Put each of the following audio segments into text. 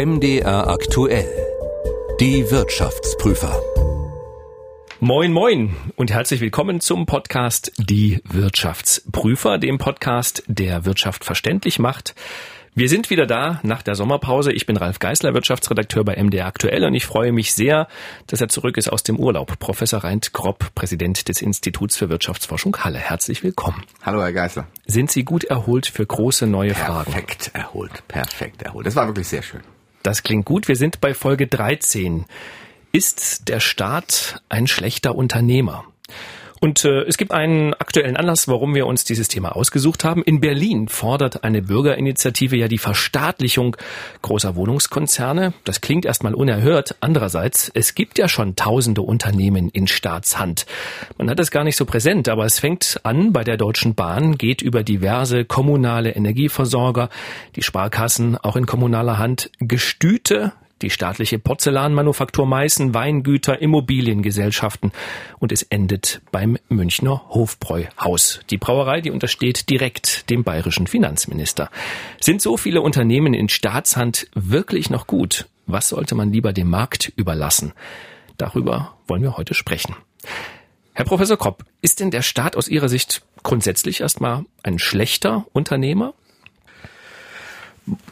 MDR aktuell. Die Wirtschaftsprüfer. Moin, moin und herzlich willkommen zum Podcast Die Wirtschaftsprüfer, dem Podcast, der Wirtschaft verständlich macht. Wir sind wieder da nach der Sommerpause. Ich bin Ralf Geißler, Wirtschaftsredakteur bei MDR Aktuell und ich freue mich sehr, dass er zurück ist aus dem Urlaub. Professor Reint Gropp, Präsident des Instituts für Wirtschaftsforschung Halle. Herzlich willkommen. Hallo, Herr Geißler. Sind Sie gut erholt für große neue perfekt Fragen? Perfekt erholt, perfekt erholt. Das war wirklich sehr schön. Das klingt gut. Wir sind bei Folge 13. Ist der Staat ein schlechter Unternehmer? Und äh, es gibt einen aktuellen Anlass, warum wir uns dieses Thema ausgesucht haben. In Berlin fordert eine Bürgerinitiative ja die Verstaatlichung großer Wohnungskonzerne. Das klingt erstmal unerhört. Andererseits, es gibt ja schon tausende Unternehmen in Staatshand. Man hat das gar nicht so präsent, aber es fängt an bei der Deutschen Bahn, geht über diverse kommunale Energieversorger, die Sparkassen auch in kommunaler Hand, Gestüte, die staatliche Porzellanmanufaktur Meißen, Weingüter, Immobiliengesellschaften und es endet beim Münchner Hofbräuhaus. Die Brauerei, die untersteht direkt dem bayerischen Finanzminister. Sind so viele Unternehmen in Staatshand wirklich noch gut? Was sollte man lieber dem Markt überlassen? Darüber wollen wir heute sprechen. Herr Professor Kopp, ist denn der Staat aus Ihrer Sicht grundsätzlich erstmal ein schlechter Unternehmer?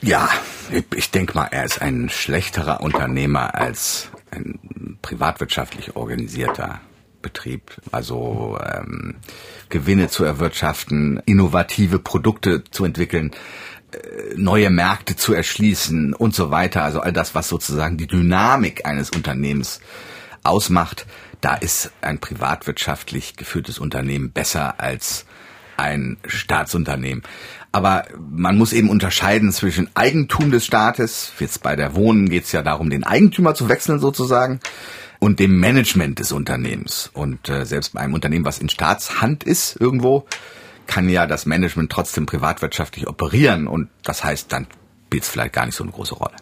Ja, ich denke mal, er ist ein schlechterer Unternehmer als ein privatwirtschaftlich organisierter Betrieb. Also ähm, Gewinne zu erwirtschaften, innovative Produkte zu entwickeln, äh, neue Märkte zu erschließen und so weiter. Also all das, was sozusagen die Dynamik eines Unternehmens ausmacht, da ist ein privatwirtschaftlich geführtes Unternehmen besser als ein Staatsunternehmen. Aber man muss eben unterscheiden zwischen Eigentum des Staates, jetzt bei der Wohnen geht es ja darum, den Eigentümer zu wechseln sozusagen, und dem Management des Unternehmens. Und äh, selbst bei einem Unternehmen, was in Staatshand ist irgendwo, kann ja das Management trotzdem privatwirtschaftlich operieren. Und das heißt, dann spielt es vielleicht gar nicht so eine große Rolle.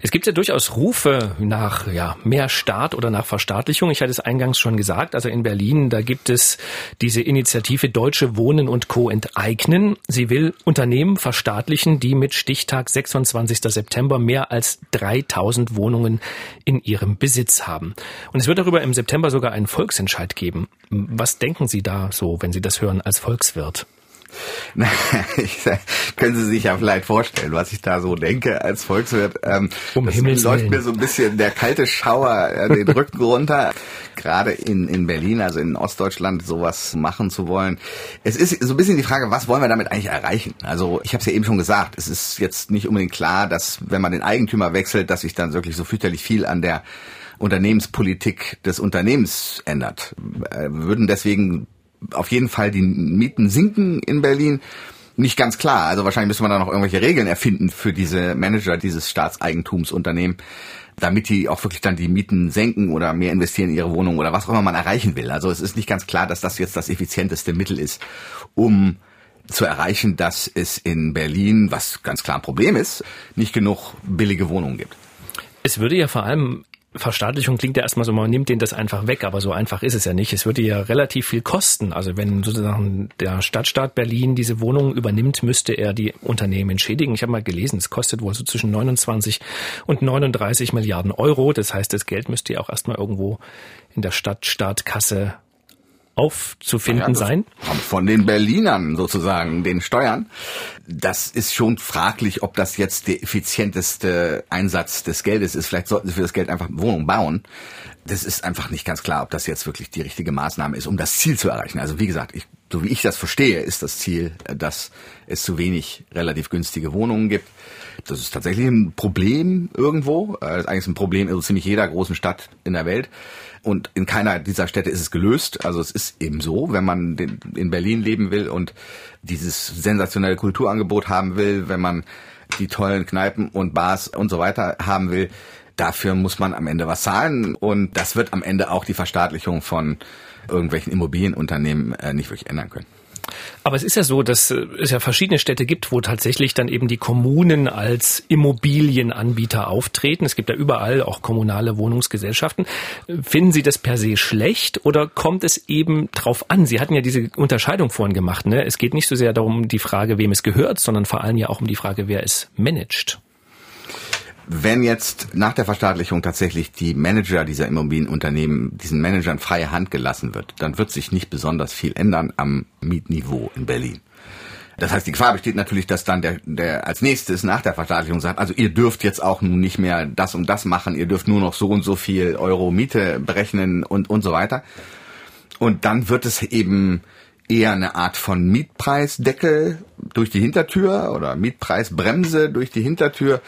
Es gibt ja durchaus Rufe nach ja, mehr Staat oder nach Verstaatlichung. Ich hatte es eingangs schon gesagt. Also in Berlin, da gibt es diese Initiative Deutsche Wohnen und Co. enteignen. Sie will Unternehmen verstaatlichen, die mit Stichtag 26. September mehr als 3000 Wohnungen in ihrem Besitz haben. Und es wird darüber im September sogar einen Volksentscheid geben. Was denken Sie da so, wenn Sie das hören als Volkswirt? können Sie sich ja vielleicht vorstellen, was ich da so denke als Volkswirt. Ähm, um Himmels läuft Willen. mir so ein bisschen der kalte Schauer äh, den Rücken runter. Gerade in, in Berlin, also in Ostdeutschland, sowas machen zu wollen. Es ist so ein bisschen die Frage, was wollen wir damit eigentlich erreichen? Also ich habe es ja eben schon gesagt, es ist jetzt nicht unbedingt klar, dass wenn man den Eigentümer wechselt, dass sich dann wirklich so fürchterlich viel an der Unternehmenspolitik des Unternehmens ändert. Wir würden deswegen auf jeden Fall die Mieten sinken in Berlin. Nicht ganz klar. Also wahrscheinlich müsste man da noch irgendwelche Regeln erfinden für diese Manager dieses Staatseigentumsunternehmen, damit die auch wirklich dann die Mieten senken oder mehr investieren in ihre Wohnung oder was auch immer man erreichen will. Also es ist nicht ganz klar, dass das jetzt das effizienteste Mittel ist, um zu erreichen, dass es in Berlin, was ganz klar ein Problem ist, nicht genug billige Wohnungen gibt. Es würde ja vor allem Verstaatlichung klingt ja erstmal so, man nimmt denen das einfach weg, aber so einfach ist es ja nicht. Es würde ja relativ viel kosten. Also wenn sozusagen der Stadtstaat Berlin diese Wohnungen übernimmt, müsste er die Unternehmen entschädigen. Ich habe mal gelesen, es kostet wohl so zwischen 29 und 39 Milliarden Euro. Das heißt, das Geld müsste ja auch erstmal irgendwo in der Stadtstaatkasse aufzufinden ja, sein? Von den Berlinern sozusagen, den Steuern. Das ist schon fraglich, ob das jetzt der effizienteste Einsatz des Geldes ist. Vielleicht sollten sie für das Geld einfach Wohnungen bauen. Das ist einfach nicht ganz klar, ob das jetzt wirklich die richtige Maßnahme ist, um das Ziel zu erreichen. Also wie gesagt, ich, so wie ich das verstehe, ist das Ziel, dass es zu wenig relativ günstige Wohnungen gibt. Das ist tatsächlich ein Problem irgendwo. Das ist eigentlich ein Problem in so ziemlich jeder großen Stadt in der Welt. Und in keiner dieser Städte ist es gelöst. Also es ist eben so, wenn man in Berlin leben will und dieses sensationelle Kulturangebot haben will, wenn man die tollen Kneipen und Bars und so weiter haben will, dafür muss man am Ende was zahlen. Und das wird am Ende auch die Verstaatlichung von irgendwelchen Immobilienunternehmen äh, nicht wirklich ändern können. Aber es ist ja so, dass äh, es ja verschiedene Städte gibt, wo tatsächlich dann eben die Kommunen als Immobilienanbieter auftreten. Es gibt ja überall auch kommunale Wohnungsgesellschaften. Finden Sie das per se schlecht oder kommt es eben drauf an? Sie hatten ja diese Unterscheidung vorhin gemacht. Ne? Es geht nicht so sehr darum, die Frage, wem es gehört, sondern vor allem ja auch um die Frage, wer es managt. Wenn jetzt nach der Verstaatlichung tatsächlich die Manager dieser Immobilienunternehmen diesen Managern freie Hand gelassen wird, dann wird sich nicht besonders viel ändern am Mietniveau in Berlin. Das heißt, die Gefahr besteht natürlich, dass dann der, der als nächstes nach der Verstaatlichung sagt, also ihr dürft jetzt auch nun nicht mehr das und das machen, ihr dürft nur noch so und so viel Euro Miete berechnen und, und so weiter. Und dann wird es eben eher eine Art von Mietpreisdeckel durch die Hintertür oder Mietpreisbremse durch die Hintertür.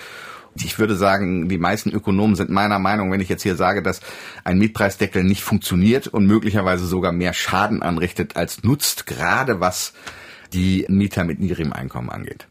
Ich würde sagen, die meisten Ökonomen sind meiner Meinung, wenn ich jetzt hier sage, dass ein Mietpreisdeckel nicht funktioniert und möglicherweise sogar mehr Schaden anrichtet als nutzt, gerade was die Mieter mit niedrigem Einkommen angeht.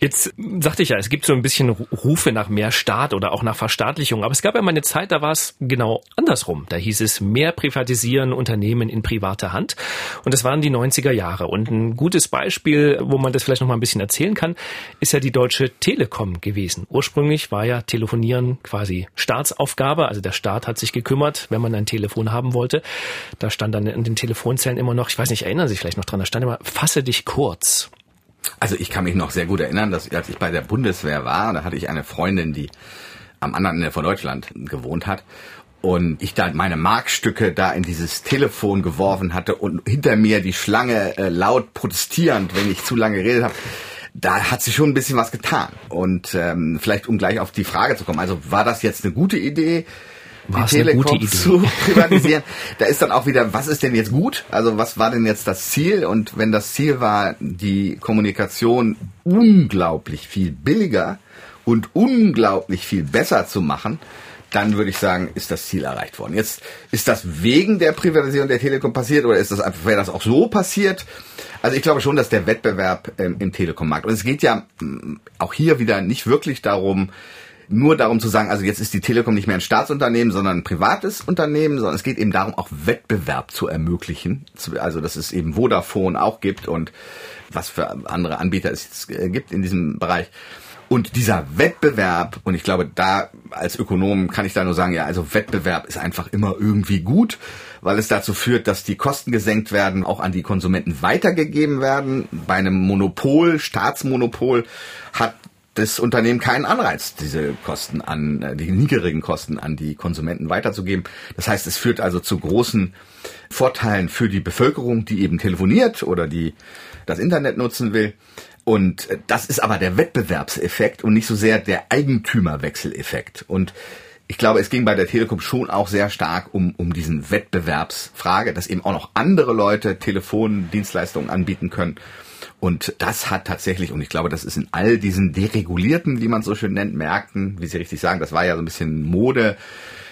Jetzt sagte ich ja, es gibt so ein bisschen Rufe nach mehr Staat oder auch nach Verstaatlichung. Aber es gab ja mal eine Zeit, da war es genau andersrum. Da hieß es mehr privatisieren, Unternehmen in privater Hand. Und das waren die 90er Jahre. Und ein gutes Beispiel, wo man das vielleicht noch mal ein bisschen erzählen kann, ist ja die Deutsche Telekom gewesen. Ursprünglich war ja Telefonieren quasi Staatsaufgabe. Also der Staat hat sich gekümmert, wenn man ein Telefon haben wollte. Da stand dann in den Telefonzellen immer noch, ich weiß nicht, erinnern Sie sich vielleicht noch dran, da stand immer, fasse dich kurz. Also ich kann mich noch sehr gut erinnern, dass als ich bei der Bundeswehr war, da hatte ich eine Freundin, die am anderen Ende von Deutschland gewohnt hat und ich da meine Markstücke da in dieses Telefon geworfen hatte und hinter mir die Schlange äh, laut protestierend, wenn ich zu lange geredet habe. Da hat sich schon ein bisschen was getan. Und ähm, vielleicht um gleich auf die Frage zu kommen, also war das jetzt eine gute Idee? War die Telekom zu privatisieren. da ist dann auch wieder, was ist denn jetzt gut? Also was war denn jetzt das Ziel? Und wenn das Ziel war, die Kommunikation unglaublich viel billiger und unglaublich viel besser zu machen, dann würde ich sagen, ist das Ziel erreicht worden. Jetzt ist das wegen der Privatisierung der Telekom passiert oder ist das einfach, wäre das auch so passiert? Also ich glaube schon, dass der Wettbewerb ähm, im Telekom-Markt und es geht ja mh, auch hier wieder nicht wirklich darum, nur darum zu sagen, also jetzt ist die Telekom nicht mehr ein Staatsunternehmen, sondern ein privates Unternehmen, sondern es geht eben darum, auch Wettbewerb zu ermöglichen. Also dass es eben Vodafone auch gibt und was für andere Anbieter es äh, gibt in diesem Bereich. Und dieser Wettbewerb, und ich glaube, da als Ökonom kann ich da nur sagen, ja, also Wettbewerb ist einfach immer irgendwie gut, weil es dazu führt, dass die Kosten gesenkt werden, auch an die Konsumenten weitergegeben werden. Bei einem Monopol, Staatsmonopol, hat das Unternehmen keinen Anreiz, diese Kosten an, äh, die niedrigen Kosten an die Konsumenten weiterzugeben. Das heißt, es führt also zu großen Vorteilen für die Bevölkerung, die eben telefoniert oder die das Internet nutzen will. Und äh, das ist aber der Wettbewerbseffekt und nicht so sehr der Eigentümerwechseleffekt. Und ich glaube, es ging bei der Telekom schon auch sehr stark um, um diesen Wettbewerbsfrage, dass eben auch noch andere Leute Telefondienstleistungen anbieten können und das hat tatsächlich, und ich glaube, das ist in all diesen deregulierten, wie man so schön nennt, Märkten, wie Sie richtig sagen, das war ja so ein bisschen Mode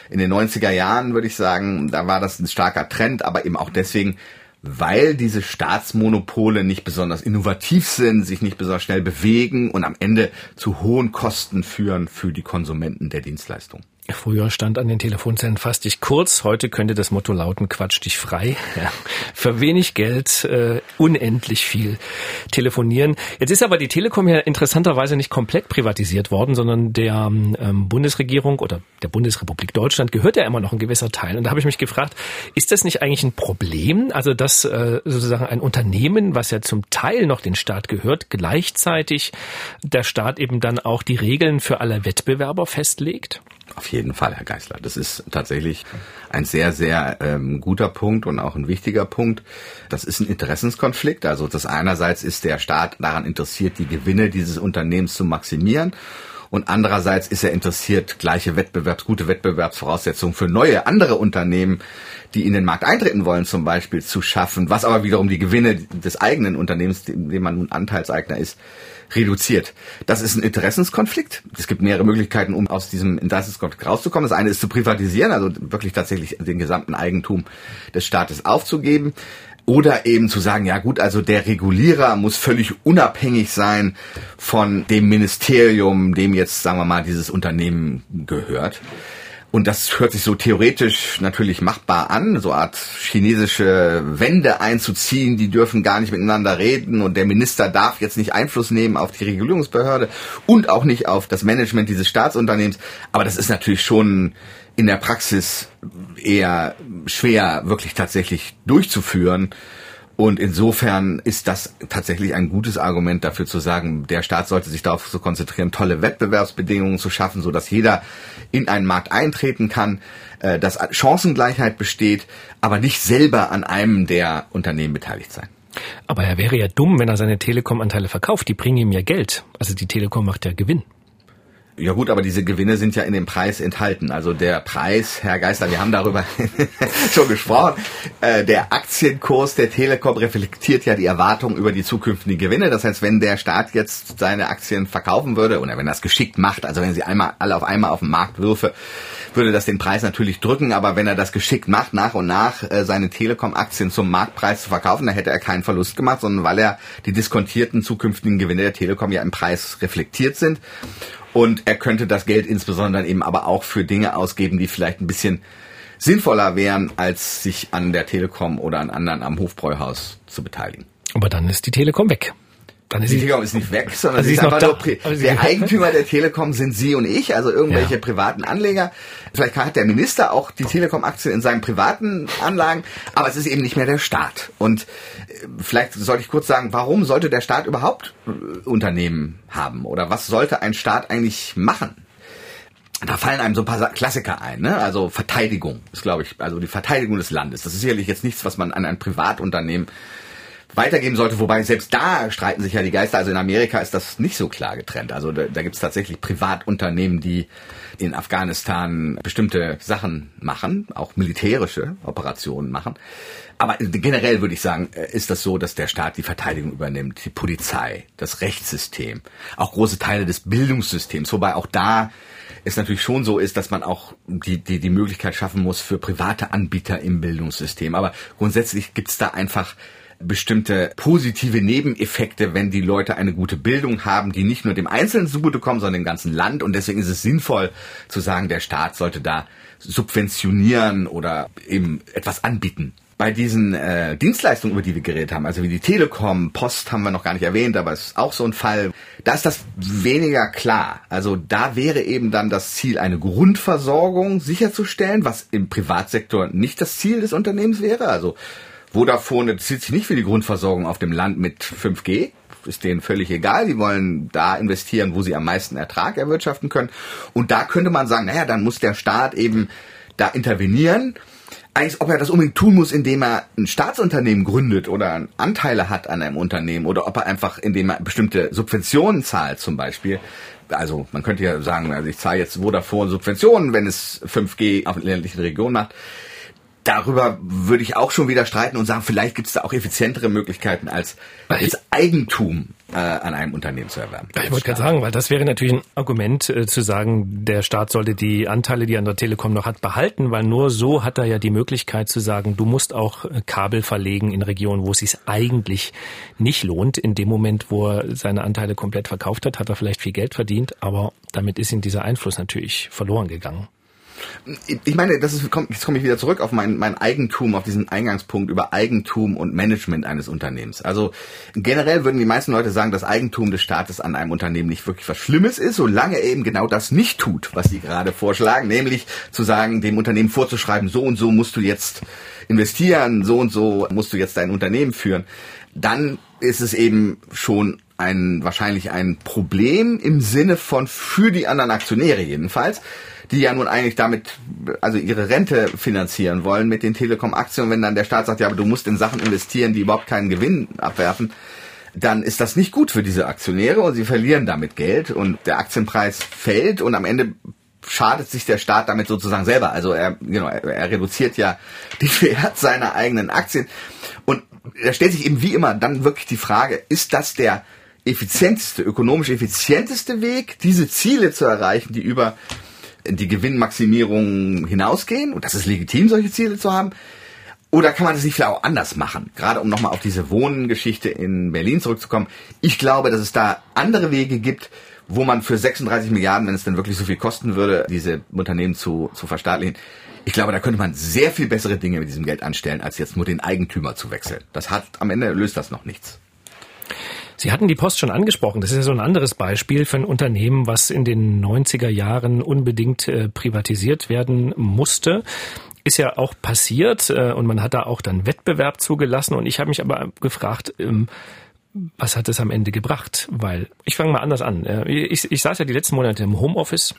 in den 90er Jahren, würde ich sagen, da war das ein starker Trend, aber eben auch deswegen, weil diese Staatsmonopole nicht besonders innovativ sind, sich nicht besonders schnell bewegen und am Ende zu hohen Kosten führen für die Konsumenten der Dienstleistung. Früher stand an den Telefonzellen fass dich kurz, heute könnte das Motto lauten Quatsch dich frei. Ja. Für wenig Geld äh, unendlich viel telefonieren. Jetzt ist aber die Telekom ja interessanterweise nicht komplett privatisiert worden, sondern der ähm, Bundesregierung oder der Bundesrepublik Deutschland gehört ja immer noch ein gewisser Teil. Und da habe ich mich gefragt, ist das nicht eigentlich ein Problem? Also dass äh, sozusagen ein Unternehmen, was ja zum Teil noch den Staat gehört, gleichzeitig der Staat eben dann auch die Regeln für alle Wettbewerber festlegt? Auf jeden Fall, Herr Geisler. Das ist tatsächlich ein sehr, sehr ähm, guter Punkt und auch ein wichtiger Punkt. Das ist ein Interessenskonflikt. Also das einerseits ist der Staat daran interessiert, die Gewinne dieses Unternehmens zu maximieren. Und andererseits ist er interessiert, gleiche Wettbewerbs, gute Wettbewerbsvoraussetzungen für neue, andere Unternehmen, die in den Markt eintreten wollen, zum Beispiel zu schaffen, was aber wiederum die Gewinne des eigenen Unternehmens, dem man nun Anteilseigner ist, reduziert. Das ist ein Interessenskonflikt. Es gibt mehrere Möglichkeiten, um aus diesem Interessenskonflikt rauszukommen. Das eine ist zu privatisieren, also wirklich tatsächlich den gesamten Eigentum des Staates aufzugeben. Oder eben zu sagen, ja gut, also der Regulierer muss völlig unabhängig sein von dem Ministerium, dem jetzt, sagen wir mal, dieses Unternehmen gehört. Und das hört sich so theoretisch natürlich machbar an, so Art chinesische Wände einzuziehen, die dürfen gar nicht miteinander reden und der Minister darf jetzt nicht Einfluss nehmen auf die Regulierungsbehörde und auch nicht auf das Management dieses Staatsunternehmens. Aber das ist natürlich schon in der Praxis eher schwer wirklich tatsächlich durchzuführen. Und insofern ist das tatsächlich ein gutes Argument dafür zu sagen, der Staat sollte sich darauf zu konzentrieren, tolle Wettbewerbsbedingungen zu schaffen, so dass jeder in einen Markt eintreten kann, äh, dass Chancengleichheit besteht, aber nicht selber an einem der Unternehmen beteiligt sein. Aber er wäre ja dumm, wenn er seine Telekom-Anteile verkauft. Die bringen ihm ja Geld. Also die Telekom macht ja Gewinn. Ja gut, aber diese Gewinne sind ja in dem Preis enthalten. Also der Preis, Herr Geister, wir haben darüber schon gesprochen, äh, der Aktienkurs der Telekom reflektiert ja die Erwartung über die zukünftigen Gewinne. Das heißt, wenn der Staat jetzt seine Aktien verkaufen würde oder wenn er das geschickt macht, also wenn sie einmal alle auf einmal auf den Markt würfe, würde das den Preis natürlich drücken. Aber wenn er das geschickt macht, nach und nach äh, seine Telekom-Aktien zum Marktpreis zu verkaufen, dann hätte er keinen Verlust gemacht, sondern weil er die diskontierten zukünftigen Gewinne der Telekom ja im Preis reflektiert sind. Und er könnte das Geld insbesondere eben aber auch für Dinge ausgeben, die vielleicht ein bisschen sinnvoller wären, als sich an der Telekom oder an anderen am Hofbräuhaus zu beteiligen. Aber dann ist die Telekom weg. Dann ist die Telekom ist nicht weg, sondern also sie ist, ist einfach nur der Eigentümer der Telekom sind Sie und ich, also irgendwelche ja. privaten Anleger. Vielleicht hat der Minister auch die Telekom-Aktien in seinen privaten Anlagen, aber es ist eben nicht mehr der Staat. Und äh, vielleicht sollte ich kurz sagen, warum sollte der Staat überhaupt äh, Unternehmen haben? Oder was sollte ein Staat eigentlich machen? da fallen einem so ein paar Klassiker ein, ne? Also Verteidigung ist, glaube ich, also die Verteidigung des Landes. Das ist sicherlich jetzt nichts, was man an ein Privatunternehmen weitergeben sollte, wobei selbst da streiten sich ja die Geister. Also in Amerika ist das nicht so klar getrennt. Also da, da gibt es tatsächlich Privatunternehmen, die in Afghanistan bestimmte Sachen machen, auch militärische Operationen machen. Aber generell würde ich sagen, äh, ist das so, dass der Staat die Verteidigung übernimmt, die Polizei, das Rechtssystem, auch große Teile des Bildungssystems, wobei auch da es natürlich schon so ist, dass man auch die, die, die Möglichkeit schaffen muss für private Anbieter im Bildungssystem. Aber grundsätzlich gibt es da einfach bestimmte positive Nebeneffekte, wenn die Leute eine gute Bildung haben, die nicht nur dem Einzelnen zugutekommen, sondern dem ganzen Land. Und deswegen ist es sinnvoll zu sagen, der Staat sollte da subventionieren oder eben etwas anbieten. Bei diesen äh, Dienstleistungen, über die wir geredet haben, also wie die Telekom, Post haben wir noch gar nicht erwähnt, aber es ist auch so ein Fall, da ist das weniger klar. Also da wäre eben dann das Ziel, eine Grundversorgung sicherzustellen, was im Privatsektor nicht das Ziel des Unternehmens wäre. Also Vodafone interessiert sich nicht für die Grundversorgung auf dem Land mit 5G. Ist denen völlig egal. Die wollen da investieren, wo sie am meisten Ertrag erwirtschaften können. Und da könnte man sagen, naja, dann muss der Staat eben da intervenieren. Eigentlich, ob er das unbedingt tun muss, indem er ein Staatsunternehmen gründet oder Anteile hat an einem Unternehmen oder ob er einfach, indem er bestimmte Subventionen zahlt zum Beispiel. Also man könnte ja sagen, also ich zahle jetzt Vodafone Subventionen, wenn es 5G auf ländlichen Regionen macht darüber würde ich auch schon wieder streiten und sagen, vielleicht gibt es da auch effizientere Möglichkeiten als als Eigentum äh, an einem Unternehmen zu erwerben. Ich wollte gerade sagen, weil das wäre natürlich ein Argument äh, zu sagen, der Staat sollte die Anteile, die er an der Telekom noch hat, behalten, weil nur so hat er ja die Möglichkeit zu sagen, du musst auch äh, Kabel verlegen in Regionen, wo es sich eigentlich nicht lohnt. In dem Moment, wo er seine Anteile komplett verkauft hat, hat er vielleicht viel Geld verdient, aber damit ist ihm dieser Einfluss natürlich verloren gegangen. Ich meine, das ist, jetzt komme ich wieder zurück auf mein, mein Eigentum, auf diesen Eingangspunkt über Eigentum und Management eines Unternehmens. Also generell würden die meisten Leute sagen, dass Eigentum des Staates an einem Unternehmen nicht wirklich was Schlimmes ist, solange er eben genau das nicht tut, was sie gerade vorschlagen, nämlich zu sagen, dem Unternehmen vorzuschreiben, so und so musst du jetzt investieren, so und so musst du jetzt dein Unternehmen führen. Dann ist es eben schon ein wahrscheinlich ein Problem im Sinne von für die anderen Aktionäre jedenfalls, die ja nun eigentlich damit also ihre Rente finanzieren wollen mit den Telekom-Aktien. Wenn dann der Staat sagt, ja, aber du musst in Sachen investieren, die überhaupt keinen Gewinn abwerfen, dann ist das nicht gut für diese Aktionäre und sie verlieren damit Geld und der Aktienpreis fällt und am Ende schadet sich der Staat damit sozusagen selber. Also er, genau, er, er reduziert ja den Wert seiner eigenen Aktien. Und da stellt sich eben wie immer dann wirklich die Frage, ist das der effizienteste, ökonomisch effizienteste Weg, diese Ziele zu erreichen, die über die Gewinnmaximierung hinausgehen und das ist legitim, solche Ziele zu haben. Oder kann man das nicht vielleicht auch anders machen? Gerade um nochmal auf diese Wohngeschichte in Berlin zurückzukommen. Ich glaube, dass es da andere Wege gibt, wo man für 36 Milliarden, wenn es denn wirklich so viel kosten würde, diese Unternehmen zu, zu verstaatlichen, ich glaube, da könnte man sehr viel bessere Dinge mit diesem Geld anstellen, als jetzt nur den Eigentümer zu wechseln. Das hat, am Ende löst das noch nichts. Sie hatten die Post schon angesprochen. Das ist ja so ein anderes Beispiel für ein Unternehmen, was in den 90er Jahren unbedingt äh, privatisiert werden musste. ist ja auch passiert äh, und man hat da auch dann Wettbewerb zugelassen und ich habe mich aber gefragt, ähm, was hat es am Ende gebracht? Weil ich fange mal anders an. Ich, ich saß ja die letzten Monate im Homeoffice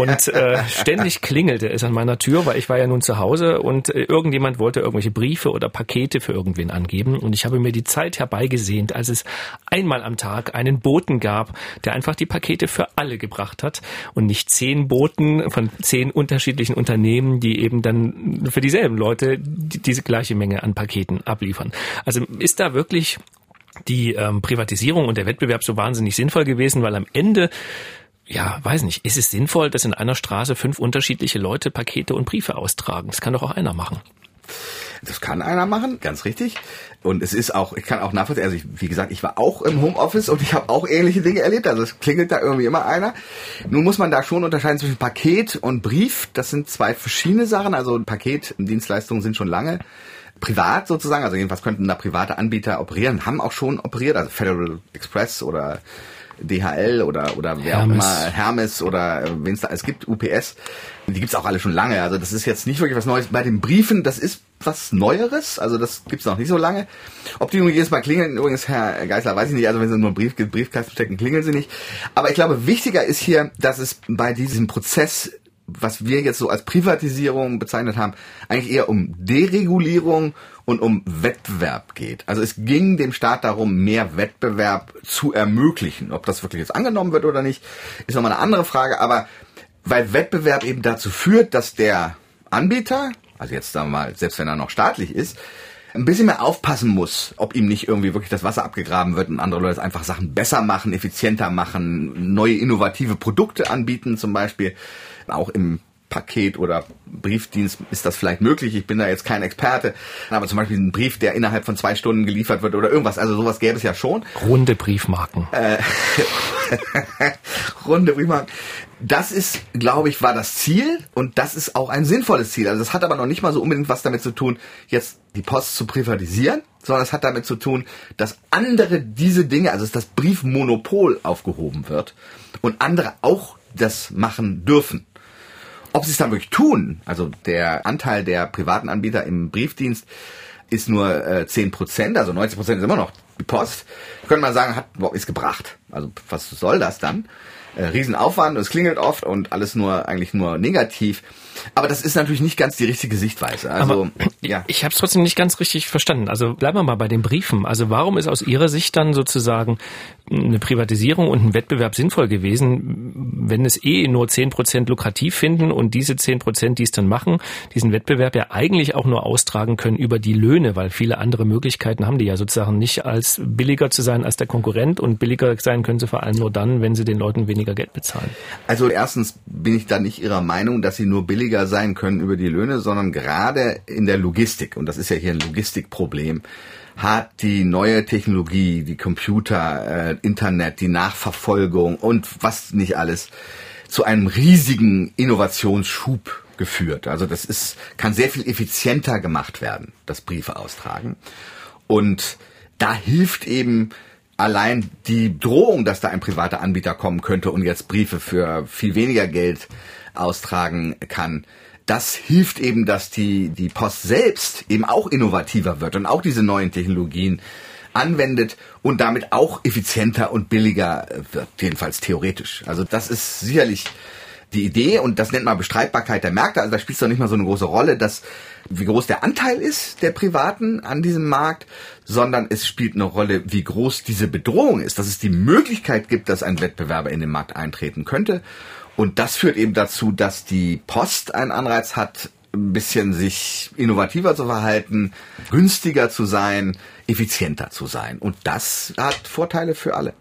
und äh, ständig klingelte es an meiner Tür, weil ich war ja nun zu Hause und äh, irgendjemand wollte irgendwelche Briefe oder Pakete für irgendwen angeben. Und ich habe mir die Zeit herbeigesehnt, als es einmal am Tag einen Boten gab, der einfach die Pakete für alle gebracht hat und nicht zehn Boten von zehn unterschiedlichen Unternehmen, die eben dann für dieselben Leute die, diese gleiche Menge an Paketen abliefern. Also ist da wirklich die ähm, Privatisierung und der Wettbewerb so wahnsinnig sinnvoll gewesen, weil am Ende ja, weiß nicht, ist es sinnvoll, dass in einer Straße fünf unterschiedliche Leute Pakete und Briefe austragen? Das kann doch auch einer machen. Das kann einer machen, ganz richtig. Und es ist auch, ich kann auch nachvollziehen, also ich, wie gesagt, ich war auch im Homeoffice und ich habe auch ähnliche Dinge erlebt. Also es klingelt da irgendwie immer einer. Nun muss man da schon unterscheiden zwischen Paket und Brief. Das sind zwei verschiedene Sachen. Also Paket und Dienstleistungen sind schon lange privat sozusagen, also jedenfalls könnten da private Anbieter operieren, haben auch schon operiert, also Federal Express oder DHL oder oder wer Hermes. auch immer, Hermes oder äh, wen es da es gibt, UPS, die gibt's auch alle schon lange. Also das ist jetzt nicht wirklich was Neues. Bei den Briefen, das ist was Neueres, also das gibt's noch nicht so lange. Ob die nun jedes Mal klingeln, übrigens, Herr Geisler, weiß ich nicht, also wenn sie nur einen Brief, Briefkasten stecken, klingeln sie nicht. Aber ich glaube, wichtiger ist hier, dass es bei diesem Prozess was wir jetzt so als Privatisierung bezeichnet haben, eigentlich eher um Deregulierung und um Wettbewerb geht. Also es ging dem Staat darum, mehr Wettbewerb zu ermöglichen. Ob das wirklich jetzt angenommen wird oder nicht, ist nochmal eine andere Frage. Aber weil Wettbewerb eben dazu führt, dass der Anbieter, also jetzt sagen wir mal, selbst wenn er noch staatlich ist, ein bisschen mehr aufpassen muss, ob ihm nicht irgendwie wirklich das Wasser abgegraben wird und andere Leute einfach Sachen besser machen, effizienter machen, neue innovative Produkte anbieten zum Beispiel auch im Paket oder Briefdienst ist das vielleicht möglich. Ich bin da jetzt kein Experte. Aber zum Beispiel ein Brief, der innerhalb von zwei Stunden geliefert wird oder irgendwas. Also sowas gäbe es ja schon. Runde Briefmarken. Äh, runde Briefmarken. Das ist, glaube ich, war das Ziel und das ist auch ein sinnvolles Ziel. Also das hat aber noch nicht mal so unbedingt was damit zu tun, jetzt die Post zu privatisieren, sondern es hat damit zu tun, dass andere diese Dinge, also dass das Briefmonopol aufgehoben wird und andere auch das machen dürfen. Ob sie es dann wirklich tun, also der Anteil der privaten Anbieter im Briefdienst ist nur äh, 10 Prozent, also 90 Prozent ist immer noch die Post. Könnte man sagen, hat ist gebracht. Also was soll das dann? Äh, Riesenaufwand, es klingelt oft und alles nur eigentlich nur negativ. Aber das ist natürlich nicht ganz die richtige Sichtweise. Also, Aber ja. Ich habe es trotzdem nicht ganz richtig verstanden. Also bleiben wir mal bei den Briefen. Also warum ist aus Ihrer Sicht dann sozusagen eine Privatisierung und ein Wettbewerb sinnvoll gewesen, wenn es eh nur zehn Prozent lukrativ finden und diese zehn Prozent, die es dann machen, diesen Wettbewerb ja eigentlich auch nur austragen können über die Löhne, weil viele andere Möglichkeiten haben die ja sozusagen nicht als billiger zu sein als der Konkurrent und billiger sein können sie vor allem nur dann, wenn sie den Leuten weniger Geld bezahlen. Also erstens bin ich da nicht Ihrer Meinung, dass sie nur billiger sein können über die Löhne, sondern gerade in der Logistik, und das ist ja hier ein Logistikproblem, hat die neue Technologie, die Computer, äh, Internet, die Nachverfolgung und was nicht alles zu einem riesigen Innovationsschub geführt. Also das ist, kann sehr viel effizienter gemacht werden, das Briefe austragen. Und da hilft eben allein die Drohung, dass da ein privater Anbieter kommen könnte und jetzt Briefe für viel weniger Geld austragen kann, das hilft eben, dass die, die Post selbst eben auch innovativer wird und auch diese neuen Technologien anwendet und damit auch effizienter und billiger wird, jedenfalls theoretisch. Also das ist sicherlich die Idee und das nennt man Bestreitbarkeit der Märkte. Also da spielt es doch nicht mal so eine große Rolle, dass wie groß der Anteil ist der Privaten an diesem Markt, sondern es spielt eine Rolle, wie groß diese Bedrohung ist, dass es die Möglichkeit gibt, dass ein Wettbewerber in den Markt eintreten könnte. Und das führt eben dazu, dass die Post einen Anreiz hat, ein bisschen sich innovativer zu verhalten, günstiger zu sein, effizienter zu sein. Und das hat Vorteile für alle.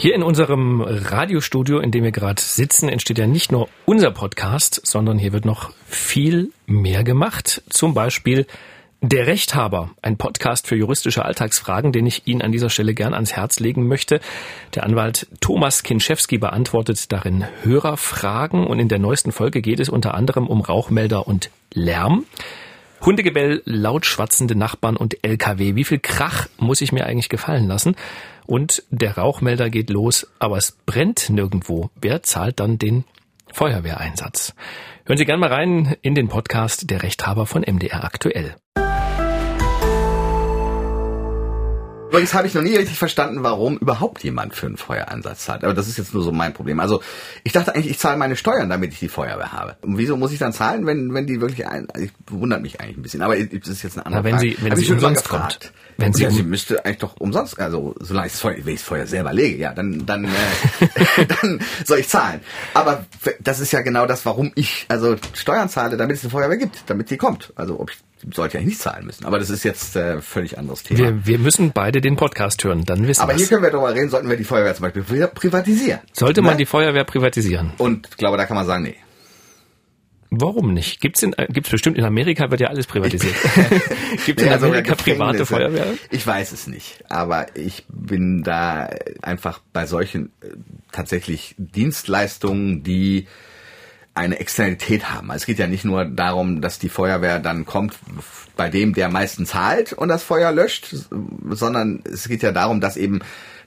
Hier in unserem Radiostudio, in dem wir gerade sitzen, entsteht ja nicht nur unser Podcast, sondern hier wird noch viel mehr gemacht. Zum Beispiel der Rechthaber, ein Podcast für juristische Alltagsfragen, den ich Ihnen an dieser Stelle gern ans Herz legen möchte. Der Anwalt Thomas Kinschewski beantwortet darin Hörerfragen und in der neuesten Folge geht es unter anderem um Rauchmelder und Lärm. Hundegebell, laut schwatzende Nachbarn und LKW. Wie viel Krach muss ich mir eigentlich gefallen lassen? Und der Rauchmelder geht los, aber es brennt nirgendwo. Wer zahlt dann den Feuerwehreinsatz. Hören Sie gerne mal rein in den Podcast Der Rechthaber von MDR aktuell. Übrigens habe ich noch nie richtig verstanden, warum überhaupt jemand für einen Feueransatz zahlt. Aber das ist jetzt nur so mein Problem. Also ich dachte eigentlich, ich zahle meine Steuern, damit ich die Feuerwehr habe. Und wieso muss ich dann zahlen, wenn, wenn die wirklich ein... Ich wundert mich eigentlich ein bisschen. Aber das ist jetzt eine andere Na, wenn Frage. Sie, wenn Hab sie umsonst kommt. Wenn Sie, ja, sie müsste eigentlich doch umsonst, also solange ich das Feuer, wenn ich das Feuer selber lege, ja, dann, dann, äh, dann soll ich zahlen. Aber das ist ja genau das, warum ich also Steuern zahle, damit es eine Feuerwehr gibt, damit die kommt. Also ob ich sollte ja nicht zahlen müssen. Aber das ist jetzt äh, völlig anderes Thema. wir, wir müssen beide den Podcast hören, dann wissen Aber wir hier können wir darüber reden, sollten wir die Feuerwehr zum Beispiel pri- privatisieren. Sollte man Ne? die Feuerwehr privatisieren? Und ich glaube, da kann man sagen, nee. Warum nicht? Gibt's in, äh, gibt's bestimmt in Amerika wird ja alles privatisiert. Gibt es in also Amerika private. Feuerwehr? Ich weiß es nicht, aber ich bin da einfach bei solchen äh, tatsächlich Dienstleistungen, die eine Externalität haben. Also Es geht ja nicht nur darum, dass die Feuerwehr dann kommt bei dem, der meisten zahlt und das Feuer löscht, sondern es geht ja darum, dass eben,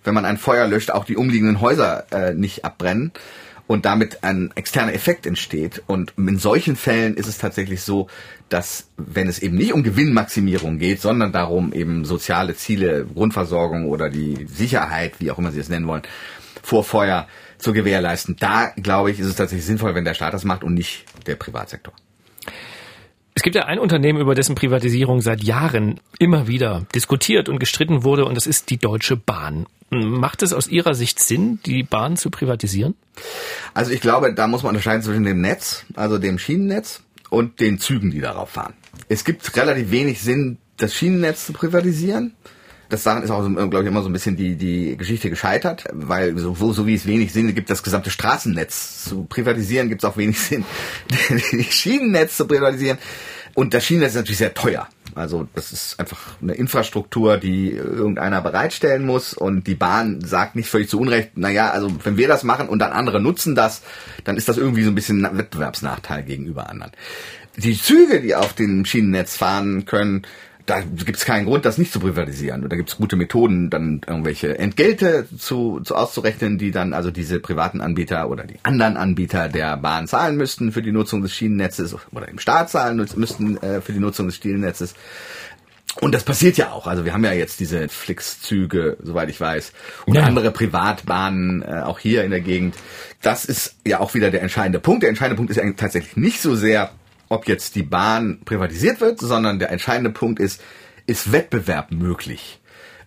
wenn man ein Feuer löscht, auch die umliegenden Häuser äh, nicht abbrennen und damit ein externer Effekt entsteht. Und in solchen Fällen ist es tatsächlich so, dass wenn es eben nicht um Gewinnmaximierung geht, sondern darum, eben soziale Ziele, Grundversorgung oder die Sicherheit, wie auch immer Sie es nennen wollen, vor Feuer zu gewährleisten, da glaube ich, ist es tatsächlich sinnvoll, wenn der Staat das macht und nicht der Privatsektor. Es gibt ja ein Unternehmen, über dessen Privatisierung seit Jahren immer wieder diskutiert und gestritten wurde, und das ist die Deutsche Bahn. Macht es aus Ihrer Sicht Sinn, die Bahn zu privatisieren? Also ich glaube, da muss man unterscheiden zwischen dem Netz, also dem Schienennetz und den Zügen, die darauf fahren. Es gibt relativ wenig Sinn, das Schienennetz zu privatisieren. Das daran ist auch, so, glaube ich, immer so ein bisschen die, die Geschichte gescheitert, weil so, so, so wie es wenig Sinn gibt, das gesamte Straßennetz zu privatisieren, gibt es auch wenig Sinn, die Schienennetz zu privatisieren. Und das Schienennetz ist natürlich sehr teuer. Also das ist einfach eine Infrastruktur, die irgendeiner bereitstellen muss und die Bahn sagt nicht völlig zu Unrecht, naja, also wenn wir das machen und dann andere nutzen das, dann ist das irgendwie so ein bisschen ein Wettbewerbsnachteil gegenüber anderen. Die Züge, die auf dem Schienennetz fahren können, da gibt es keinen Grund, das nicht zu privatisieren. Und da gibt es gute Methoden, dann irgendwelche Entgelte zu, zu auszurechnen, die dann also diese privaten Anbieter oder die anderen Anbieter der Bahn zahlen müssten für die Nutzung des Schienennetzes oder im Staat zahlen müssten äh, für die Nutzung des Schienennetzes. Und das passiert ja auch. Also wir haben ja jetzt diese Flix-Züge, soweit ich weiß, und Ja. andere Privatbahnen äh, auch hier in der Gegend. Das ist ja auch wieder der entscheidende Punkt. Der entscheidende Punkt ist eigentlich tatsächlich nicht so sehr, ob jetzt die Bahn privatisiert wird, sondern der entscheidende Punkt ist, ist Wettbewerb möglich?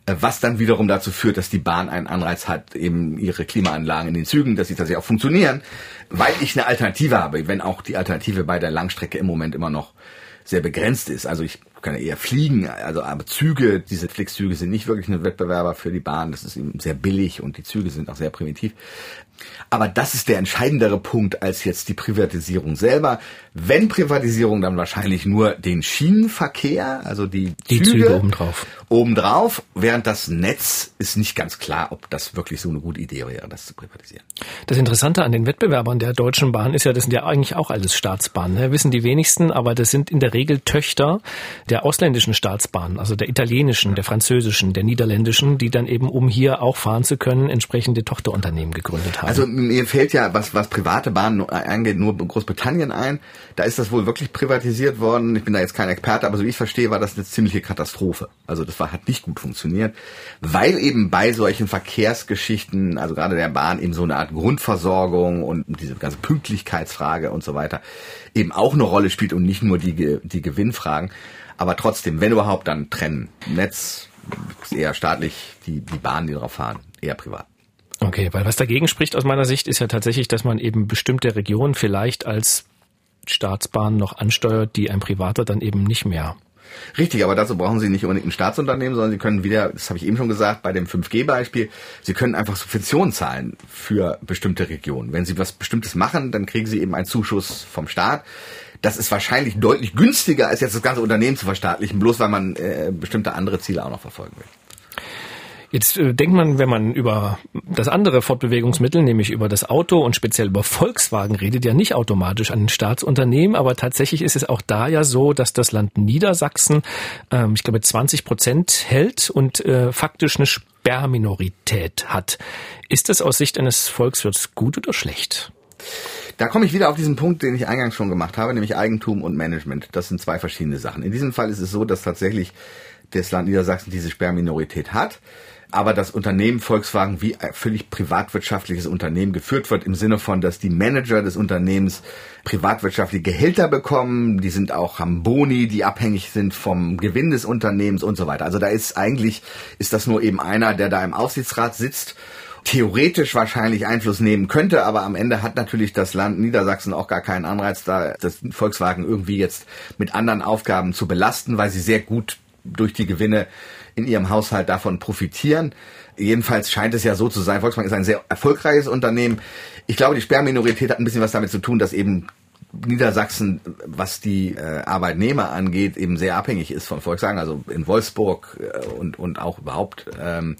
Äh, Was dann wiederum dazu führt, dass die Bahn einen Anreiz hat, eben ihre Klimaanlagen in den Zügen, dass sie tatsächlich auch funktionieren, weil ich eine Alternative habe, wenn auch die Alternative bei der Langstrecke im Moment immer noch sehr begrenzt ist. Also ich kann ja eher fliegen, also aber Züge, diese Flixzüge sind nicht wirklich ein Wettbewerber für die Bahn, das ist eben sehr billig und die Züge sind auch sehr primitiv. Aber das ist der entscheidendere Punkt als jetzt die Privatisierung selber. Wenn Privatisierung, dann wahrscheinlich nur den Schienenverkehr, also die, Die Züge obendrauf. Obendrauf, während das Netz ist nicht ganz klar, ob das wirklich so eine gute Idee wäre, das zu privatisieren. Das Interessante an den Wettbewerbern der Deutschen Bahn ist ja, das sind ja eigentlich auch alles Staatsbahnen. Ne? Wissen die wenigsten, aber das sind in der Regel Töchter der ausländischen Staatsbahnen, also der italienischen, der französischen, der niederländischen, die dann eben, um hier auch fahren zu können, entsprechende Tochterunternehmen gegründet haben. Also mir fällt ja, was, was private Bahnen angeht, nur Großbritannien ein. Da ist das wohl wirklich privatisiert worden. Ich bin da jetzt kein Experte, aber so wie ich verstehe, war das eine ziemliche Katastrophe. Also das war, hat nicht gut funktioniert, weil eben bei solchen Verkehrsgeschichten, also gerade der Bahn, eben so eine Art Grundversorgung und diese ganze Pünktlichkeitsfrage und so weiter eben auch eine Rolle spielt und nicht nur die, die Gewinnfragen. Aber trotzdem, wenn überhaupt, dann trennen. Netz eher staatlich, die, die Bahnen, die drauf fahren, eher privat. Okay, weil was dagegen spricht aus meiner Sicht ist ja tatsächlich, dass man eben bestimmte Regionen vielleicht als Staatsbahn noch ansteuert, die ein Privater dann eben nicht mehr. Richtig, aber dazu brauchen Sie nicht unbedingt ein Staatsunternehmen, sondern Sie können wieder, das habe ich eben schon gesagt, bei dem 5G-Beispiel, Sie können einfach Subventionen zahlen für bestimmte Regionen. Wenn Sie was Bestimmtes machen, dann kriegen Sie eben einen Zuschuss vom Staat. Das ist wahrscheinlich deutlich günstiger, als jetzt das ganze Unternehmen zu verstaatlichen, bloß weil man äh, bestimmte andere Ziele auch noch verfolgen will. Jetzt äh, denkt man, wenn man über das andere Fortbewegungsmittel, nämlich über das Auto und speziell über Volkswagen redet, ja nicht automatisch an Staatsunternehmen, aber tatsächlich ist es auch da ja so, dass das Land Niedersachsen, ähm, ich glaube, 20 Prozent hält und äh, faktisch eine Sperrminorität hat. Ist das aus Sicht eines Volkswirts gut oder schlecht? Da komme ich wieder auf diesen Punkt, den ich eingangs schon gemacht habe, nämlich Eigentum und Management. Das sind zwei verschiedene Sachen. In diesem Fall ist es so, dass tatsächlich das Land Niedersachsen diese Sperrminorität hat aber das Unternehmen Volkswagen wie ein völlig privatwirtschaftliches Unternehmen geführt wird, im Sinne von, dass die Manager des Unternehmens privatwirtschaftliche Gehälter bekommen, die sind auch haben Boni, die abhängig sind vom Gewinn des Unternehmens und so weiter. Also da ist eigentlich, ist das nur eben einer, der da im Aufsichtsrat sitzt theoretisch wahrscheinlich Einfluss nehmen könnte, aber am Ende hat natürlich das Land Niedersachsen auch gar keinen Anreiz, da das Volkswagen irgendwie jetzt mit anderen Aufgaben zu belasten, weil sie sehr gut durch die Gewinne in ihrem Haushalt davon profitieren. Jedenfalls scheint es ja so zu sein. Volkswagen ist ein sehr erfolgreiches Unternehmen. Ich glaube, die Sperrminorität hat ein bisschen was damit zu tun, dass eben Niedersachsen, was die äh, Arbeitnehmer angeht, eben sehr abhängig ist von Volkswagen. Also in Wolfsburg äh, und, und auch überhaupt ähm,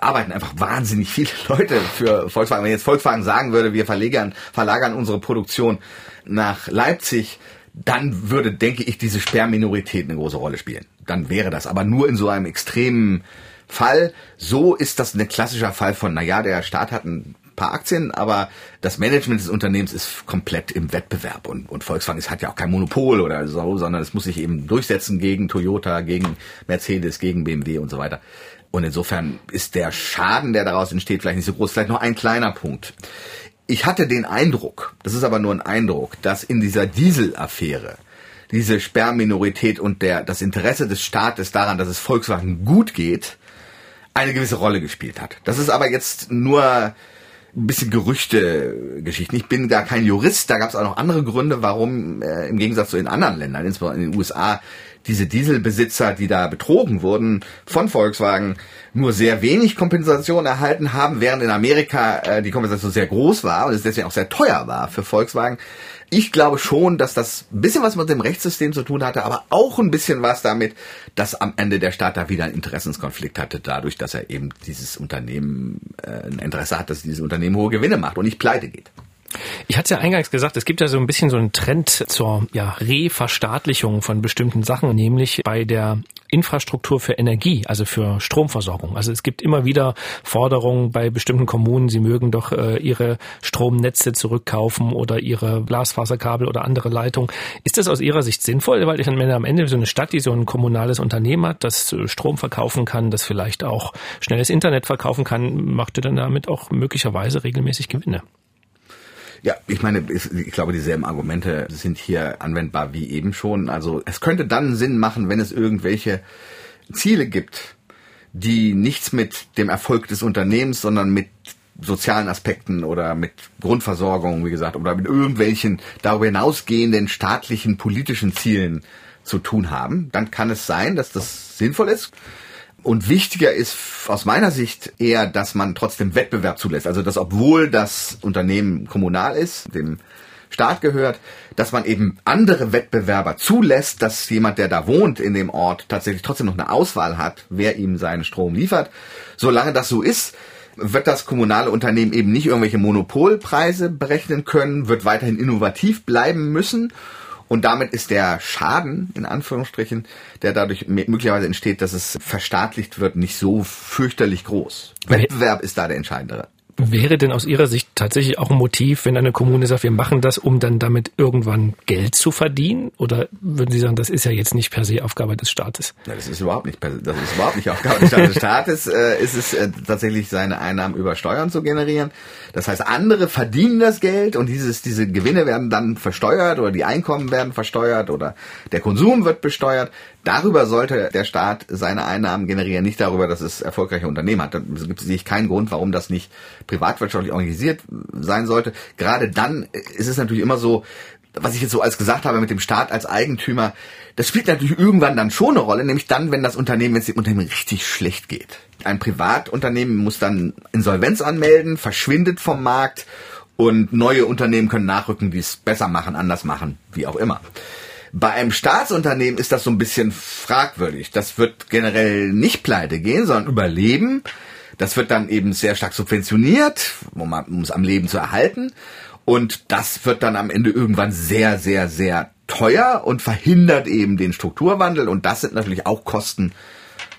arbeiten einfach wahnsinnig viele Leute für Volkswagen. Wenn jetzt Volkswagen sagen würde, wir verlagern, verlagern unsere Produktion nach Leipzig, dann würde, denke ich, diese Sperrminorität eine große Rolle spielen. Dann wäre das aber nur in so einem extremen Fall. So ist das ein klassischer Fall von, naja, der Staat hat ein paar Aktien, aber das Management des Unternehmens ist komplett im Wettbewerb und, und Volkswagen hat ja auch kein Monopol oder so, sondern es muss sich eben durchsetzen gegen Toyota, gegen Mercedes, gegen BMW und so weiter. Und insofern ist der Schaden, der daraus entsteht, vielleicht nicht so groß. Vielleicht noch ein kleiner Punkt. Ich hatte den Eindruck, das ist aber nur ein Eindruck, dass in dieser Diesel-Affäre diese Sperrminorität und der, das Interesse des Staates daran, dass es Volkswagen gut geht, eine gewisse Rolle gespielt hat. Das ist aber jetzt nur ein bisschen Gerüchte-Geschichten. Ich bin gar kein Jurist, da gab es auch noch andere Gründe, warum äh, im Gegensatz zu den anderen Ländern, insbesondere in den USA, diese Dieselbesitzer, die da betrogen wurden von Volkswagen, nur sehr wenig Kompensation erhalten haben, während in Amerika äh, die Kompensation sehr groß war und es deswegen auch sehr teuer war für Volkswagen. Ich glaube schon, dass das ein bisschen was mit dem Rechtssystem zu tun hatte, aber auch ein bisschen was damit, dass am Ende der Staat da wieder einen Interessenskonflikt hatte, dadurch, dass er eben dieses Unternehmen äh, ein Interesse hat, dass dieses Unternehmen hohe Gewinne macht und nicht pleite geht. Ich hatte ja eingangs gesagt, es gibt ja so ein bisschen so einen Trend zur ja, Reverstaatlichung von bestimmten Sachen, nämlich bei der Infrastruktur für Energie, also für Stromversorgung. Also es gibt immer wieder Forderungen bei bestimmten Kommunen, sie mögen doch äh, ihre Stromnetze zurückkaufen oder ihre Glasfaserkabel oder andere Leitungen. Ist das aus Ihrer Sicht sinnvoll? Weil ich am Ende so eine Stadt, die so ein kommunales Unternehmen hat, das äh, Strom verkaufen kann, das vielleicht auch schnelles Internet verkaufen kann, macht dann damit auch möglicherweise regelmäßig Gewinne. Ja, ich meine, ich glaube, dieselben Argumente sind hier anwendbar wie eben schon. Also es könnte dann Sinn machen, wenn es irgendwelche Ziele gibt, die nichts mit dem Erfolg des Unternehmens, sondern mit sozialen Aspekten oder mit Grundversorgung, wie gesagt, oder mit irgendwelchen darüber hinausgehenden staatlichen politischen Zielen zu tun haben, dann kann es sein, dass das sinnvoll ist. Und wichtiger ist aus meiner Sicht eher, dass man trotzdem Wettbewerb zulässt. Also dass obwohl das Unternehmen kommunal ist, dem Staat gehört, dass man eben andere Wettbewerber zulässt, dass jemand, der da wohnt in dem Ort, tatsächlich trotzdem noch eine Auswahl hat, wer ihm seinen Strom liefert. Solange das so ist, wird das kommunale Unternehmen eben nicht irgendwelche Monopolpreise berechnen können, wird weiterhin innovativ bleiben müssen und damit ist der Schaden, in Anführungsstrichen, der dadurch möglicherweise entsteht, dass es verstaatlicht wird, nicht so fürchterlich groß. Wettbewerb ist da der entscheidendere. Wäre denn aus Ihrer Sicht tatsächlich auch ein Motiv, wenn eine Kommune sagt, wir machen das, um dann damit irgendwann Geld zu verdienen? Oder würden Sie sagen, das ist ja jetzt nicht per se Aufgabe des Staates? Ja, das ist überhaupt nicht, das ist überhaupt nicht Aufgabe des Staates. Staates äh, ist es äh, tatsächlich, seine Einnahmen über Steuern zu generieren. Das heißt, andere verdienen das Geld und dieses, diese Gewinne werden dann versteuert oder die Einkommen werden versteuert oder der Konsum wird besteuert. Darüber sollte der Staat seine Einnahmen generieren, nicht darüber, dass es erfolgreiche Unternehmen hat. Da gibt es sich keinen Grund, warum das nicht privatwirtschaftlich organisiert sein sollte. Gerade dann ist es natürlich immer so, was ich jetzt so als gesagt habe mit dem Staat als Eigentümer, das spielt natürlich irgendwann dann schon eine Rolle, nämlich dann, wenn das Unternehmen, wenn es dem Unternehmen richtig schlecht geht. Ein Privatunternehmen muss dann Insolvenz anmelden, verschwindet vom Markt und neue Unternehmen können nachrücken, die es besser machen, anders machen, wie auch immer. Bei einem Staatsunternehmen ist das so ein bisschen fragwürdig. Das wird generell nicht pleite gehen, sondern überleben. Das wird dann eben sehr stark subventioniert, um, es am Leben zu erhalten. Und das wird dann am Ende irgendwann sehr, sehr, sehr teuer und verhindert eben den Strukturwandel. Und das sind natürlich auch Kosten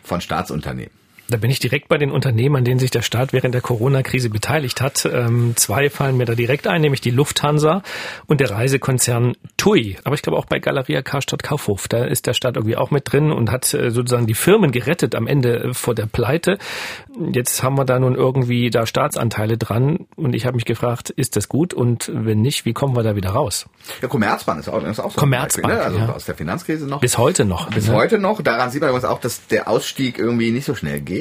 von Staatsunternehmen. Da bin ich direkt bei den Unternehmen, an denen sich der Staat während der Corona-Krise beteiligt hat. Ähm, zwei fallen mir da direkt ein, nämlich die Lufthansa und der Reisekonzern TUI. Aber ich glaube auch bei Galeria Karstadt Kaufhof. Da ist der Staat irgendwie auch mit drin und hat äh, sozusagen die Firmen gerettet am Ende äh, vor der Pleite. Jetzt haben wir da nun irgendwie da Staatsanteile dran und ich habe mich gefragt, ist das gut und wenn nicht, wie kommen wir da wieder raus? Ja, Commerzbank ist auch, ist auch so Commerzbank, ein Beispiel, ne? also ja. aus der Finanzkrise noch. Bis heute noch. Bis ne? heute noch. Daran sieht man übrigens auch, dass der Ausstieg irgendwie nicht so schnell geht.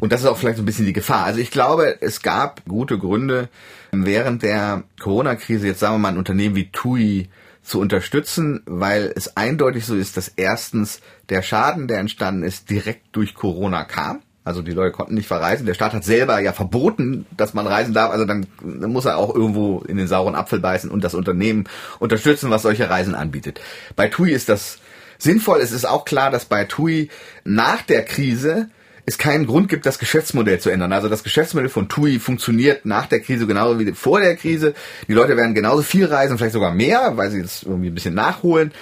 Und das ist auch vielleicht so ein bisschen die Gefahr. Also ich glaube, es gab gute Gründe, während der Corona-Krise jetzt sagen wir mal ein Unternehmen wie TUI zu unterstützen, weil es eindeutig so ist, dass erstens der Schaden, der entstanden ist, direkt durch Corona kam. Also die Leute konnten nicht verreisen. Der Staat hat selber ja verboten, dass man reisen darf. Also dann muss er auch irgendwo in den sauren Apfel beißen und das Unternehmen unterstützen, was solche Reisen anbietet. Bei TUI ist das sinnvoll. Es ist auch klar, dass bei TUI nach der Krise es keinen Grund gibt, das Geschäftsmodell zu ändern. Also das Geschäftsmodell von TUI funktioniert nach der Krise genauso wie vor der Krise. Die Leute werden genauso viel reisen, vielleicht sogar mehr, weil sie jetzt irgendwie ein bisschen nachholen.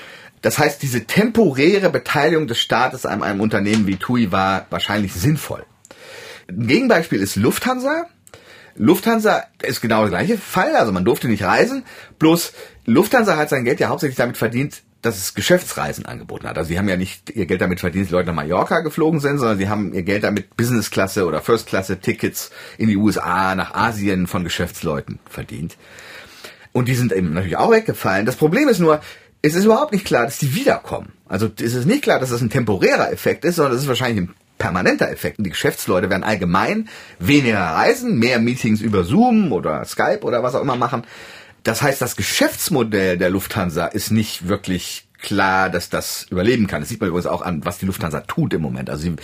Das heißt, diese temporäre Beteiligung des Staates an einem Unternehmen wie TUI war wahrscheinlich sinnvoll. Ein Gegenbeispiel ist Lufthansa. Lufthansa ist genau der gleiche Fall, also man durfte nicht reisen, bloß Lufthansa hat sein Geld ja hauptsächlich damit verdient, dass es Geschäftsreisen angeboten hat. Also sie haben ja nicht ihr Geld damit verdient, dass die Leute nach Mallorca geflogen sind, sondern sie haben ihr Geld damit Businessklasse oder First-Klasse-Tickets in die USA, nach Asien von Geschäftsleuten verdient. Und die sind eben natürlich auch weggefallen. Das Problem ist nur, es ist überhaupt nicht klar, dass die wiederkommen. Also es ist nicht klar, dass das ein temporärer Effekt ist, sondern es ist wahrscheinlich ein permanenter Effekt. Und die Geschäftsleute werden allgemein weniger reisen, mehr Meetings über Zoom oder Skype oder was auch immer machen. Das heißt, das Geschäftsmodell der Lufthansa ist nicht wirklich klar, dass das überleben kann. Das sieht man übrigens auch an, was die Lufthansa tut im Moment. Also sie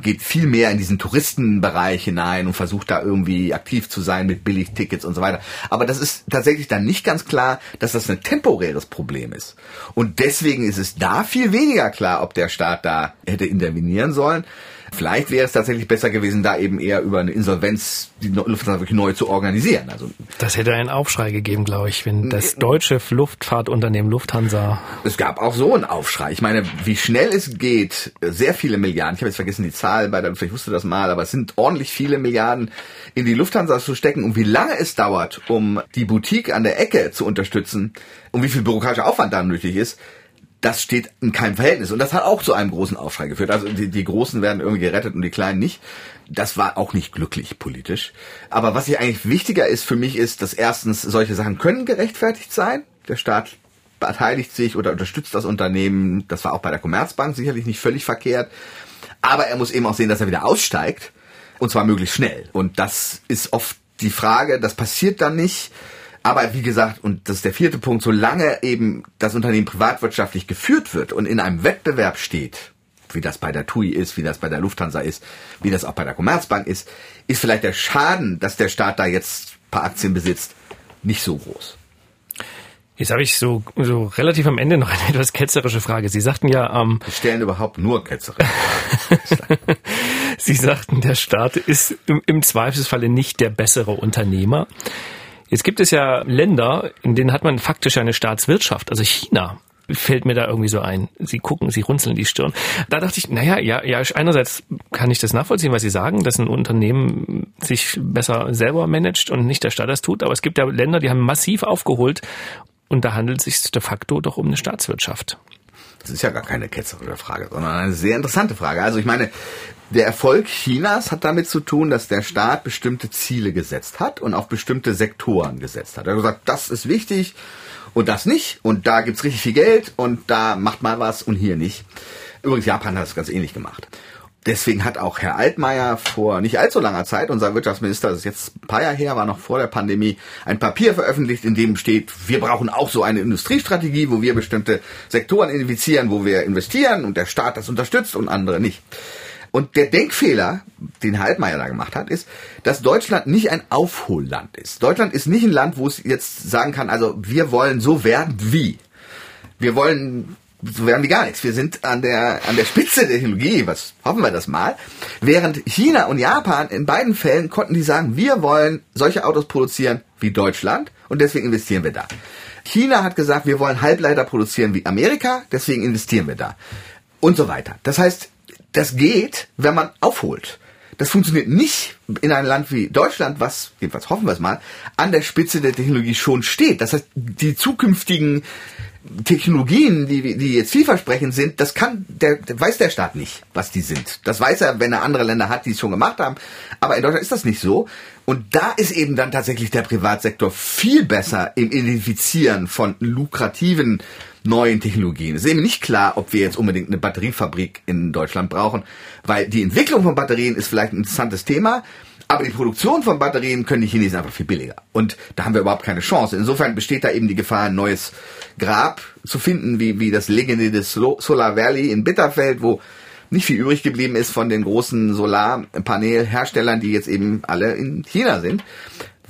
geht viel mehr in diesen Touristenbereich hinein und versucht da irgendwie aktiv zu sein mit Billigtickets und so weiter. Aber das ist tatsächlich dann nicht ganz klar, dass das ein temporäres Problem ist. Und deswegen ist es da viel weniger klar, ob der Staat da hätte intervenieren sollen. Vielleicht wäre es tatsächlich besser gewesen, da eben eher über eine Insolvenz die Lufthansa wirklich neu zu organisieren. Also Das hätte einen Aufschrei gegeben, glaube ich, wenn das deutsche Luftfahrtunternehmen Lufthansa. es gab auch so einen Aufschrei. Ich meine, wie schnell es geht, sehr viele Milliarden, ich habe jetzt vergessen die Zahl bei der ich wusste das mal, aber es sind ordentlich viele Milliarden in die Lufthansa zu stecken und wie lange es dauert, um die Boutique an der Ecke zu unterstützen und wie viel bürokratischer Aufwand da nötig ist, das steht in keinem Verhältnis. Und das hat auch zu einem großen Aufschrei geführt. Also die, die Großen werden irgendwie gerettet und die Kleinen nicht. Das war auch nicht glücklich politisch. Aber was hier eigentlich wichtiger ist für mich ist, dass erstens solche Sachen können gerechtfertigt sein. Der Staat beteiligt sich oder unterstützt das Unternehmen. Das war auch bei der Commerzbank sicherlich nicht völlig verkehrt. Aber er muss eben auch sehen, dass er wieder aussteigt. Und zwar möglichst schnell. Und das ist oft die Frage, das passiert dann nicht. Aber wie gesagt, und das ist der vierte Punkt, solange eben das Unternehmen privatwirtschaftlich geführt wird und in einem Wettbewerb steht, wie das bei der TUI ist, wie das bei der Lufthansa ist, wie das auch bei der Commerzbank ist, ist vielleicht der Schaden, dass der Staat da jetzt ein paar Aktien besitzt, nicht so groß. Jetzt habe ich so, so relativ am Ende noch eine etwas ketzerische Frage. Sie sagten ja, ähm, Wir stellen überhaupt nur Ketzere. Sie sagten, der Staat ist im, im Zweifelsfalle nicht der bessere Unternehmer. Jetzt gibt es ja Länder, in denen hat man faktisch eine Staatswirtschaft, also China fällt mir da irgendwie so ein. Sie gucken, sie runzeln die Stirn. Da dachte ich, naja, ja, ja, einerseits kann ich das nachvollziehen, was Sie sagen, dass ein Unternehmen sich besser selber managt und nicht der Staat das tut. Aber es gibt ja Länder, die haben massiv aufgeholt und da handelt es sich de facto doch um eine Staatswirtschaft. Das ist ja gar keine ketzerische Frage, sondern eine sehr interessante Frage. Also ich meine, der Erfolg Chinas hat damit zu tun, dass der Staat bestimmte Ziele gesetzt hat und auf bestimmte Sektoren gesetzt hat. Er hat gesagt, das ist wichtig und das nicht und da gibt's richtig viel Geld und da macht mal was und hier nicht. Übrigens, Japan hat das ganz ähnlich gemacht. Deswegen hat auch Herr Altmaier vor nicht allzu langer Zeit, unser Wirtschaftsminister, das ist jetzt ein paar Jahre her, war noch vor der Pandemie, ein Papier veröffentlicht, in dem steht, wir brauchen auch so eine Industriestrategie, wo wir bestimmte Sektoren identifizieren, wo wir investieren und der Staat das unterstützt und andere nicht. Und der Denkfehler, den Herr Altmaier da gemacht hat, ist, dass Deutschland nicht ein Aufholland ist. Deutschland ist nicht ein Land, wo es jetzt sagen kann, also wir wollen so werden wie. Wir wollen so werden wie gar nichts. Wir sind an der, an der Spitze der Technologie, was hoffen wir das mal. Während China und Japan in beiden Fällen konnten die sagen, wir wollen solche Autos produzieren wie Deutschland und deswegen investieren wir da. China hat gesagt, wir wollen Halbleiter produzieren wie Amerika, deswegen investieren wir da. Und so weiter. Das heißt, das geht, wenn man aufholt. Das funktioniert nicht in einem Land wie Deutschland, was, jedenfalls hoffen wir es mal, an der Spitze der Technologie schon steht. Das heißt, die zukünftigen Technologien, die, die jetzt vielversprechend sind, das kann, der, der weiß der Staat nicht, was die sind. Das weiß er, wenn er andere Länder hat, die es schon gemacht haben. Aber in Deutschland ist das nicht so. Und da ist eben dann tatsächlich der Privatsektor viel besser im Identifizieren von lukrativen neuen Technologien. Es ist eben nicht klar, ob wir jetzt unbedingt eine Batteriefabrik in Deutschland brauchen, weil die Entwicklung von Batterien ist vielleicht ein interessantes Thema, aber die Produktion von Batterien können die Chinesen einfach viel billiger. Und da haben wir überhaupt keine Chance. Insofern besteht da eben die Gefahr, ein neues Grab zu finden, wie, wie das legendäre Solar Valley in Bitterfeld, wo nicht viel übrig geblieben ist von den großen Solarpanelherstellern, die jetzt eben alle in China sind,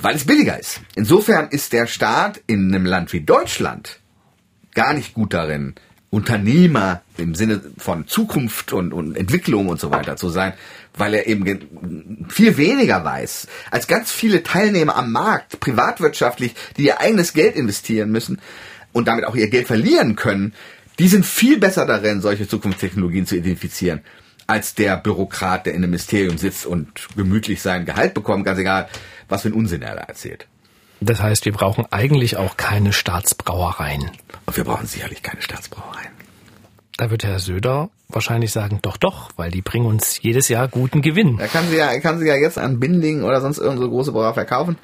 weil es billiger ist. Insofern ist der Staat in einem Land wie Deutschland gar nicht gut darin, Unternehmer im Sinne von Zukunft und, und Entwicklung und so weiter zu sein, weil er eben viel weniger weiß als ganz viele Teilnehmer am Markt, privatwirtschaftlich, die ihr eigenes Geld investieren müssen und damit auch ihr Geld verlieren können, die sind viel besser darin, solche Zukunftstechnologien zu identifizieren, als der Bürokrat, der in einem Ministerium sitzt und gemütlich sein Gehalt bekommt, ganz egal, was für einen Unsinn er da erzählt. Das heißt, wir brauchen eigentlich auch keine Staatsbrauereien. Und wir brauchen sicherlich keine Staatsbrauereien. Da wird Herr Söder wahrscheinlich sagen, doch, doch, weil die bringen uns jedes Jahr guten Gewinn. Er kann sie ja, er kann sie ja jetzt an Binding oder sonst irgendeine große Brauer verkaufen.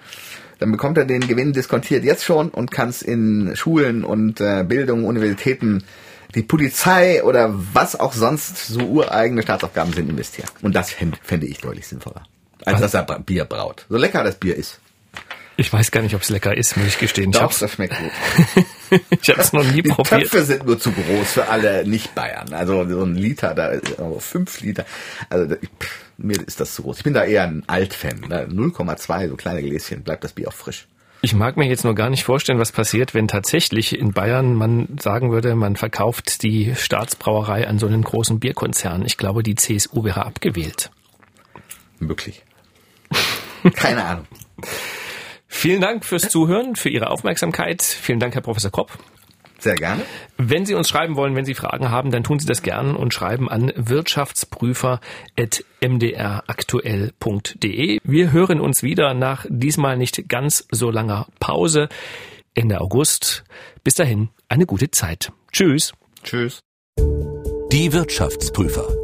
Dann bekommt er den Gewinn diskontiert jetzt schon und kann es in Schulen und äh, Bildung, Universitäten, die Polizei oder was auch sonst so ureigene Staatsaufgaben sind, investieren. Und das fände ich deutlich sinnvoller, als was? dass er Bier braut. So lecker das Bier ist. Ich weiß gar nicht, ob es lecker ist, muss ich gestehen. Doch, ich das schmeckt gut. ich habe es noch nie Die probiert. Töpfe sind nur zu groß für alle Nicht-Bayern. Also so ein Liter, da also fünf Liter. Also pff, mir ist das zu groß. Ich bin da eher ein Alt-Fan. Ne? 0,2, so kleine Gläschen, bleibt das Bier auch frisch. Ich mag mir jetzt nur gar nicht vorstellen, was passiert, wenn tatsächlich in Bayern man sagen würde, man verkauft die Staatsbrauerei an so einen großen Bierkonzern. Ich glaube, die CSU wäre abgewählt. Möglich. Keine Ahnung. Vielen Dank fürs Zuhören, für Ihre Aufmerksamkeit. Vielen Dank, Herr Professor Kopp. Sehr gerne. Wenn Sie uns schreiben wollen, wenn Sie Fragen haben, dann tun Sie das gern und schreiben an wirtschaftsprüfer.mdraktuell.de. Wir hören uns wieder nach diesmal nicht ganz so langer Pause Ende August. Bis dahin eine gute Zeit. Tschüss. Tschüss. Die Wirtschaftsprüfer.